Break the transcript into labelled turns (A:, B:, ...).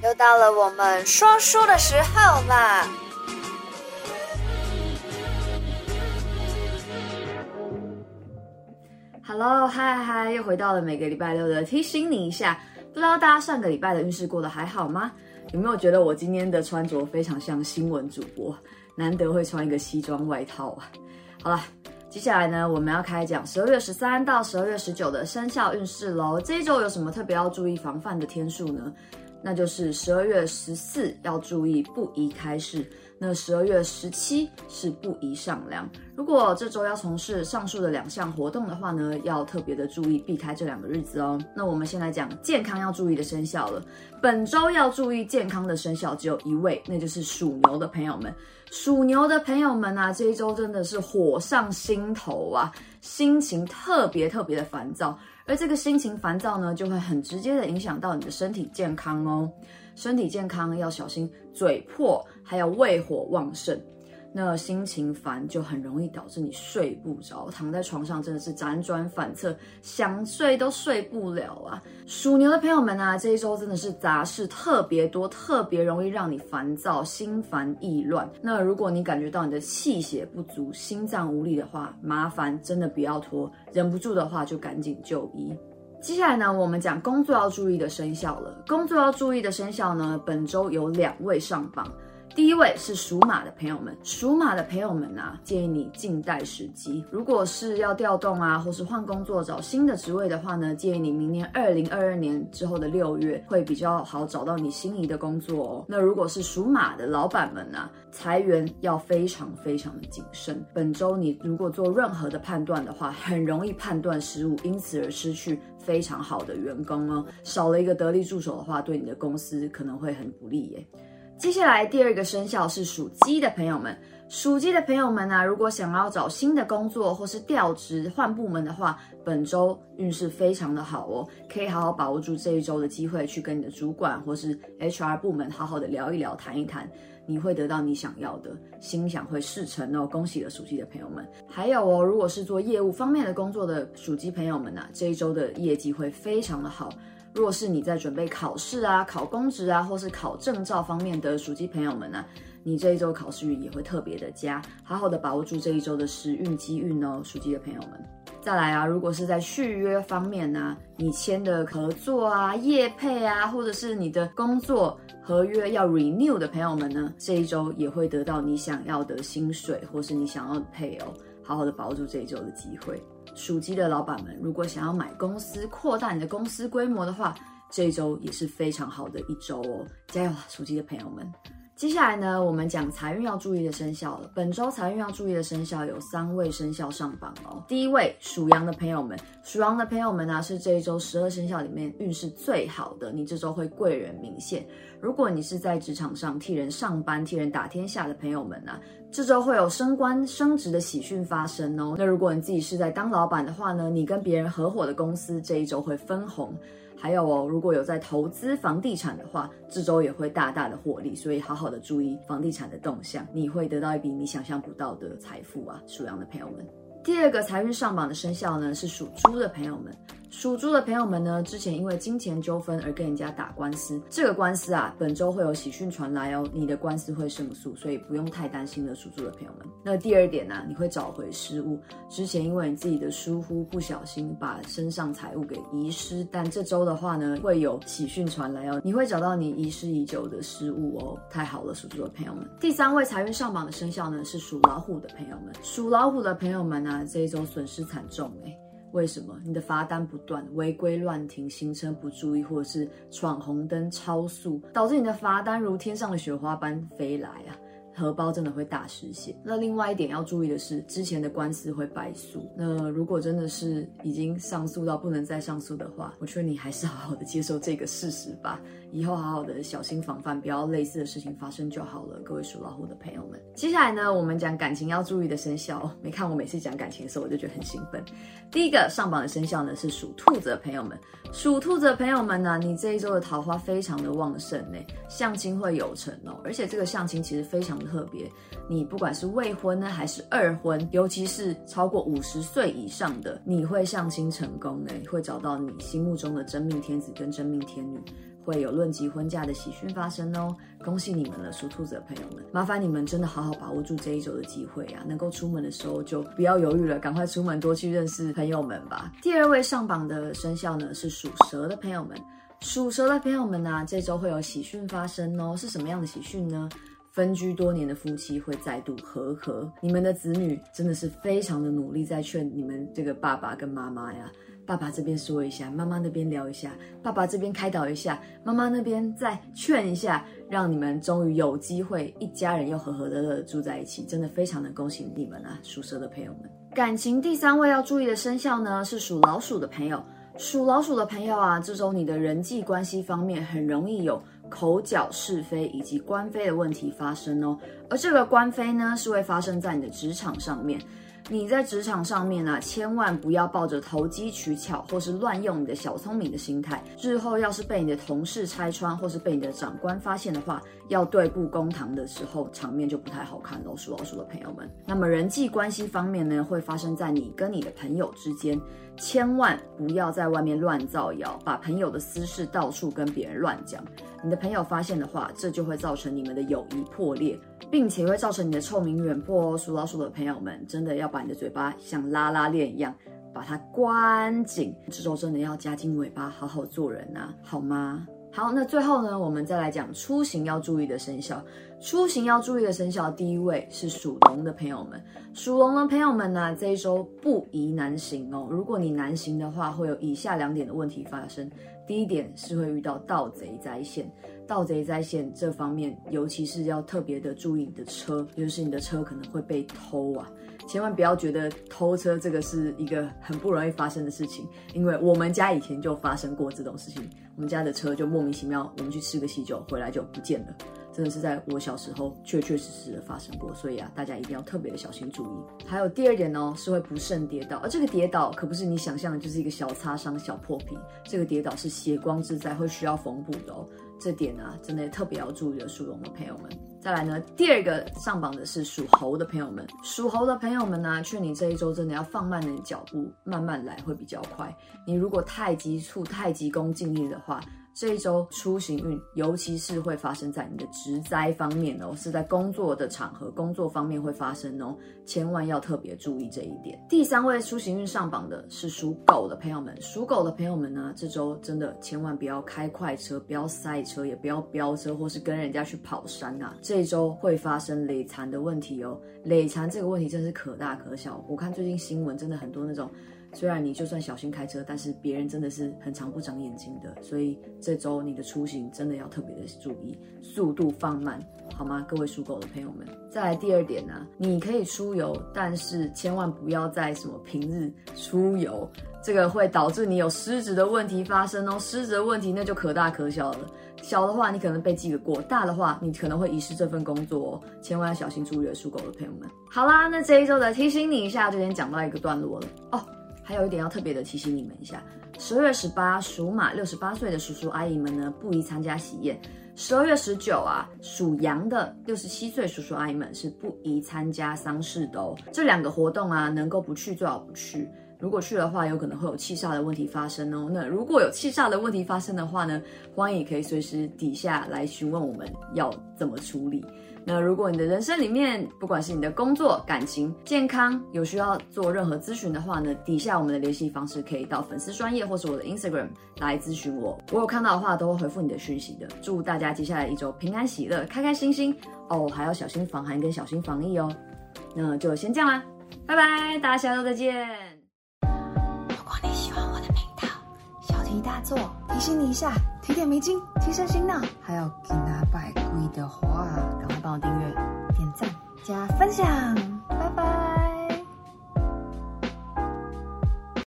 A: 又到了我们说书的时候啦
B: ！Hello，嗨嗨，又回到了每个礼拜六的提醒你一下，不知道大家上个礼拜的运势过得还好吗？有没有觉得我今天的穿着非常像新闻主播？难得会穿一个西装外套啊！好了。接下来呢，我们要开讲十二月十三到十二月十九的生肖运势喽。这一周有什么特别要注意防范的天数呢？那就是十二月十四要注意不宜开市。那十二月十七是不宜上梁。如果这周要从事上述的两项活动的话呢，要特别的注意避开这两个日子哦。那我们先来讲健康要注意的生肖了。本周要注意健康的生肖只有一位，那就是属牛的朋友们。属牛的朋友们啊，这一周真的是火上心头啊，心情特别特别的烦躁。而这个心情烦躁呢，就会很直接的影响到你的身体健康哦。身体健康要小心嘴破，还有胃火旺盛。那心情烦就很容易导致你睡不着，躺在床上真的是辗转反侧，想睡都睡不了啊！属牛的朋友们啊，这一周真的是杂事特别多，特别容易让你烦躁、心烦意乱。那如果你感觉到你的气血不足、心脏无力的话，麻烦真的不要拖，忍不住的话就赶紧就医。接下来呢，我们讲工作要注意的生肖了。工作要注意的生肖呢，本周有两位上榜。第一位是属马的朋友们，属马的朋友们啊，建议你静待时机。如果是要调动啊，或是换工作、找新的职位的话呢，建议你明年二零二二年之后的六月会比较好找到你心仪的工作哦。那如果是属马的老板们啊，裁员要非常非常的谨慎。本周你如果做任何的判断的话，很容易判断失误，因此而失去非常好的员工哦。少了一个得力助手的话，对你的公司可能会很不利耶。接下来第二个生肖是属鸡的朋友们，属鸡的朋友们呢、如果想要找新的工作或是调职换部门的话，本周运势非常的好哦，可以好好把握住这一周的机会，去跟你的主管或是 HR 部门好好的聊一聊、谈一谈，你会得到你想要的，心想会事成哦，恭喜了属鸡的朋友们。还有哦，如果是做业务方面的工作的属鸡朋友们呢、这一周的业绩会非常的好。若是你在准备考试啊、考公职啊，或是考证照方面的属鸡朋友们呢、你这一周考试运也会特别的佳，好好的把握住这一周的时运机运哦，属鸡的朋友们。再来啊，如果是在续约方面呢、啊，你签的合作啊、业配啊，或者是你的工作合约要 renew 的朋友们呢，这一周也会得到你想要的薪水，或是你想要的配偶，好好的把握住这一周的机会。属鸡的老板们，如果想要买公司、扩大你的公司规模的话，这一周也是非常好的一周哦，加油啦，属鸡的朋友们！接下来呢，我们讲财运要注意的生肖了。本周财运要注意的生肖有三位生肖上榜哦。第一位属羊的朋友们，属羊的朋友们呢、是这一周十二生肖里面运势最好的，你这周会贵人明显。如果你是在职场上替人上班、替人打天下的朋友们呢、啊，这周会有升官升职的喜讯发生哦。那如果你自己是在当老板的话呢，你跟别人合伙的公司这一周会分红。还有哦，如果有在投资房地产的话，这周也会大大的获利，所以好好的注意房地产的动向，你会得到一笔你想象不到的财富啊，属羊的朋友们。第二个财运上榜的生肖呢，是属猪的朋友们。属猪的朋友们呢，之前因为金钱纠纷而跟人家打官司，这个官司啊，本周会有喜讯传来哦，你的官司会胜诉，所以不用太担心了，属猪的朋友们。那第二点呢、你会找回失物，之前因为你自己的疏忽，不小心把身上财物给遗失，但这周的话呢，会有喜讯传来哦，你会找到你遗失已久的失物哦，太好了，属猪的朋友们。第三位财运上榜的生肖呢，是属老虎的朋友们，属老虎的朋友们呢、啊，这一周损失惨重哎。为什么你的罚单不断，违规乱停，行车不注意，或者是闯红灯、超速，导致你的罚单如天上的雪花般飞来啊？荷包真的会大失血。那另外一点要注意的是，之前的官司会败诉。那如果真的是已经上诉到不能再上诉的话，我劝你还是好好的接受这个事实吧。以后好好的小心防范，不要类似的事情发生就好了。各位属老虎的朋友们，接下来呢，我们讲感情要注意的生肖。没看我每次讲感情的时候，我就觉得很兴奋。第一个上榜的生肖呢是属兔子的朋友们。属兔的朋友们呢，你这一周的桃花非常的旺盛呢，相亲会有成哦。而且这个相亲其实非常的特别，你不管是未婚呢，还是二婚，尤其是超过五十岁以上的，你会相亲成功呢，会找到你心目中的真命天子跟真命天女，会有论及婚嫁的喜讯发生哦，恭喜你们了，属兔子的朋友们，麻烦你们真的好好把握住这一周的机会啊，能够出门的时候就不要犹豫了，赶快出门，多去认识朋友们吧。第二位上榜的生肖呢是属蛇的朋友们，属蛇的朋友们呢、啊，这周会有喜讯发生哦，是什么样的喜讯呢？分居多年的夫妻会再度和合，你们的子女真的是非常的努力在劝你们这个爸爸跟妈妈呀。爸爸这边说一下，妈妈那边聊一下，爸爸这边开导一下，妈妈那边再劝一下，让你们终于有机会一家人又和和乐乐的住在一起，真的非常的恭喜你们啊，属蛇的朋友们。感情第三位要注意的生肖呢，是属老鼠的朋友。属老鼠的朋友啊，这周你的人际关系方面很容易有口角是非以及官非的问题发生哦，而这个官非呢，是会发生在你的职场上面。你在职场上面啊，千万不要抱着投机取巧或是乱用你的小聪明的心态。日后要是被你的同事拆穿，或是被你的长官发现的话，要对簿公堂的时候，场面就不太好看喽。属老鼠的朋友们，那么人际关系方面呢，会发生在你跟你的朋友之间，千万不要在外面乱造谣，把朋友的私事到处跟别人乱讲。你的朋友发现的话，这就会造成你们的友谊破裂，并且会造成你的臭名远播哦。属老鼠的朋友们，真的要把你的嘴巴像拉拉链一样，把它关紧。这周真的要夹紧尾巴，好好做人呐、啊，好吗？好，那最后呢，我们再来讲出行要注意的生肖。出行要注意的生肖，第一位是属龙的朋友们。属龙的朋友们呢，这一周不宜南行哦。如果你南行的话，会有以下两点的问题发生。第一点是会遇到盗贼在线，盗贼在线这方面，尤其是要特别的注意你的车，也就是你的车可能会被偷啊，千万不要觉得偷车这个是一个很不容易发生的事情，因为我们家以前就发生过这种事情，我们家的车就莫名其妙，我们去吃个喜酒回来就不见了。真的是在我小时候确确实实的发生过，所以啊，大家一定要特别的小心注意。还有第二点呢，是会不慎跌倒，而这个跌倒可不是你想象的，就是一个小擦伤、小破皮，这个跌倒是血光之灾，会需要缝补的哦。这点、啊，真的特别要注意的，属龙的朋友们。再来呢，第二个上榜的是属猴的朋友们，属猴的朋友们呢，劝你这一周真的要放慢你的脚步，慢慢来会比较快。你如果太急促、太急功近利的话，这一周出行运，尤其是会发生在你的职灾方面哦，是在工作的场合、工作方面会发生哦，千万要特别注意这一点。第三位出行运上榜的是属狗的朋友们，属狗的朋友们呢，这周真的千万不要开快车，不要赛车，也不要飙车，或是跟人家去跑山、啊。这周会发生累残的问题哦，累残这个问题真是可大可小。我看最近新闻真的很多那种。虽然你就算小心开车，但是别人真的是很常不长眼睛的，所以这周你的出行真的要特别的注意，速度放慢，好吗？各位属狗的朋友们。再来第二点呢、啊，你可以出游，但是千万不要在什么平日出游，这个会导致你有失职的问题发生哦。失职的问题那就可大可小了，小的话你可能被记个过，大的话你可能会遗失这份工作哦，千万要小心注意了，属狗的朋友们。好啦，那这一周的提醒你一下，就先讲到一个段落了哦。还有一点要特别的提醒你们一下，十二月十八属马六十八岁的叔叔阿姨们呢，不宜参加喜宴。十二月十九啊，属羊的六十七岁叔叔阿姨们是不宜参加丧事的哦。这两个活动啊，能够不去最好不去。如果去的话，有可能会有气煞的问题发生哦。那如果有气煞的问题发生的话呢，欢迎可以随时底下来询问我们要怎么处理。那如果你的人生里面，不管是你的工作、感情、健康，有需要做任何咨询的话呢，底下我们的联系方式可以到粉丝专业或是我的 Instagram 来咨询我，我有看到的话都会回复你的讯息的。祝大家接下来一周平安喜乐、开开心心哦，还要小心防寒跟小心防疫哦。那就先这样啦，拜拜，大家下周再见。
C: 如果你喜欢我的频道，小题大做，提醒你一下，提点迷津，提升心脑，还有给拿百贵的话。帮我订阅、点赞、加分享。